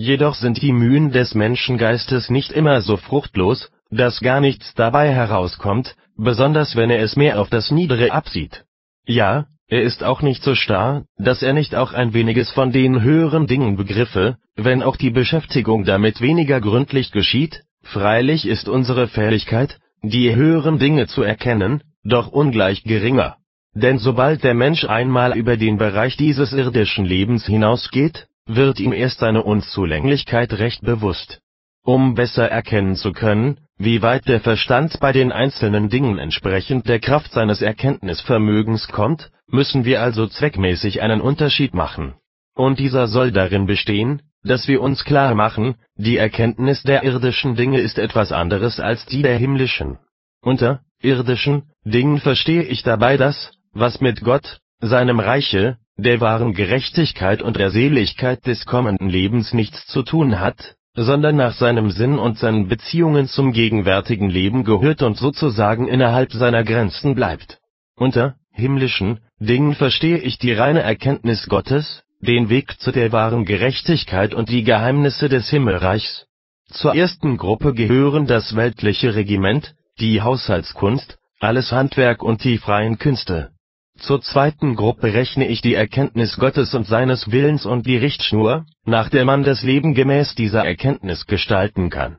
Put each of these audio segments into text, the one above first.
Jedoch sind die Mühen des Menschengeistes nicht immer so fruchtlos, dass gar nichts dabei herauskommt, besonders wenn er es mehr auf das Niedere absieht. Ja, er ist auch nicht so starr, dass er nicht auch ein weniges von den höheren Dingen begriffe, wenn auch die Beschäftigung damit weniger gründlich geschieht, freilich ist unsere Fähigkeit, die höheren Dinge zu erkennen, doch ungleich geringer. Denn sobald der Mensch einmal über den Bereich dieses irdischen Lebens hinausgeht, wird ihm erst seine Unzulänglichkeit recht bewusst. Um besser erkennen zu können, wie weit der Verstand bei den einzelnen Dingen entsprechend der Kraft seines Erkenntnisvermögens kommt, müssen wir also zweckmäßig einen Unterschied machen. Und dieser soll darin bestehen, dass wir uns klar machen, die Erkenntnis der irdischen Dinge ist etwas anderes als die der himmlischen. Unter irdischen Dingen verstehe ich dabei das, was mit Gott, seinem Reiche, der wahren Gerechtigkeit und der Seligkeit des kommenden Lebens nichts zu tun hat, sondern nach seinem Sinn und seinen Beziehungen zum gegenwärtigen Leben gehört und sozusagen innerhalb seiner Grenzen bleibt. Unter himmlischen Dingen verstehe ich die reine Erkenntnis Gottes, den Weg zu der wahren Gerechtigkeit und die Geheimnisse des Himmelreichs. Zur ersten Gruppe gehören das weltliche Regiment, die Haushaltskunst, alles Handwerk und die freien Künste. Zur zweiten Gruppe rechne ich die Erkenntnis Gottes und seines Willens und die Richtschnur, nach der man das Leben gemäß dieser Erkenntnis gestalten kann.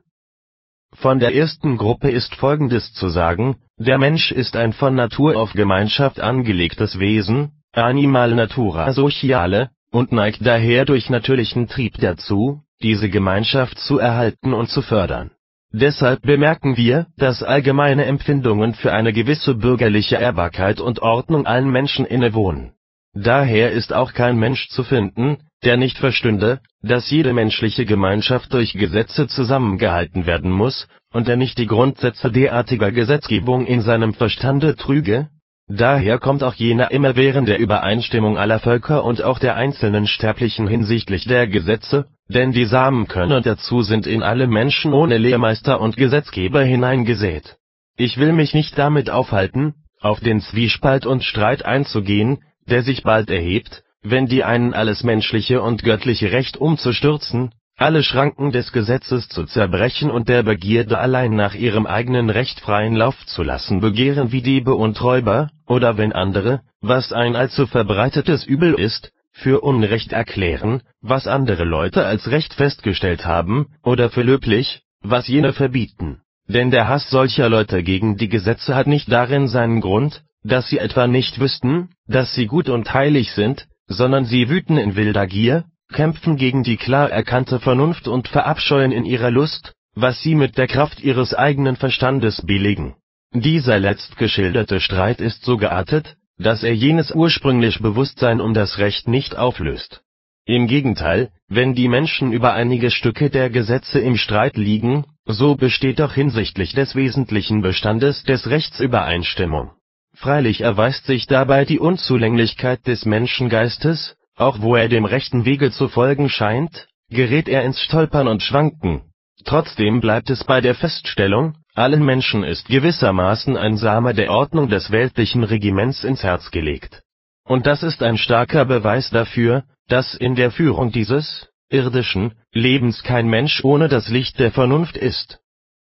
Von der ersten Gruppe ist Folgendes zu sagen, der Mensch ist ein von Natur auf Gemeinschaft angelegtes Wesen, animal natura sociale, und neigt daher durch natürlichen Trieb dazu, diese Gemeinschaft zu erhalten und zu fördern. Deshalb bemerken wir, dass allgemeine Empfindungen für eine gewisse bürgerliche Ehrbarkeit und Ordnung allen Menschen innewohnen. Daher ist auch kein Mensch zu finden, der nicht verstünde, dass jede menschliche Gemeinschaft durch Gesetze zusammengehalten werden muss, und der nicht die Grundsätze derartiger Gesetzgebung in seinem Verstande trüge? Daher kommt auch jener immerwährende Übereinstimmung aller Völker und auch der einzelnen Sterblichen hinsichtlich der Gesetze, denn die Samenkörner dazu sind in alle Menschen ohne Lehrmeister und Gesetzgeber hineingesät. Ich will mich nicht damit aufhalten, auf den Zwiespalt und Streit einzugehen, der sich bald erhebt, wenn die einen alles menschliche und göttliche Recht umzustürzen, alle Schranken des Gesetzes zu zerbrechen und der Begierde allein nach ihrem eigenen Recht freien Lauf zu lassen begehren wie Diebe und Räuber, oder wenn andere, was ein allzu verbreitetes Übel ist, für Unrecht erklären, was andere Leute als Recht festgestellt haben, oder für löblich, was jene verbieten. Denn der Hass solcher Leute gegen die Gesetze hat nicht darin seinen Grund, dass sie etwa nicht wüssten, dass sie gut und heilig sind, sondern sie wüten in wilder Gier, kämpfen gegen die klar erkannte Vernunft und verabscheuen in ihrer Lust, was sie mit der Kraft ihres eigenen Verstandes billigen. Dieser letztgeschilderte Streit ist so geartet, dass er jenes ursprünglich Bewusstsein um das Recht nicht auflöst. Im Gegenteil, wenn die Menschen über einige Stücke der Gesetze im Streit liegen, so besteht doch hinsichtlich des wesentlichen Bestandes des Rechts Übereinstimmung. Freilich erweist sich dabei die Unzulänglichkeit des Menschengeistes, auch wo er dem rechten Wege zu folgen scheint, gerät er ins Stolpern und Schwanken. Trotzdem bleibt es bei der Feststellung, allen Menschen ist gewissermaßen ein Same der Ordnung des weltlichen Regiments ins Herz gelegt. Und das ist ein starker Beweis dafür, dass in der Führung dieses irdischen Lebens kein Mensch ohne das Licht der Vernunft ist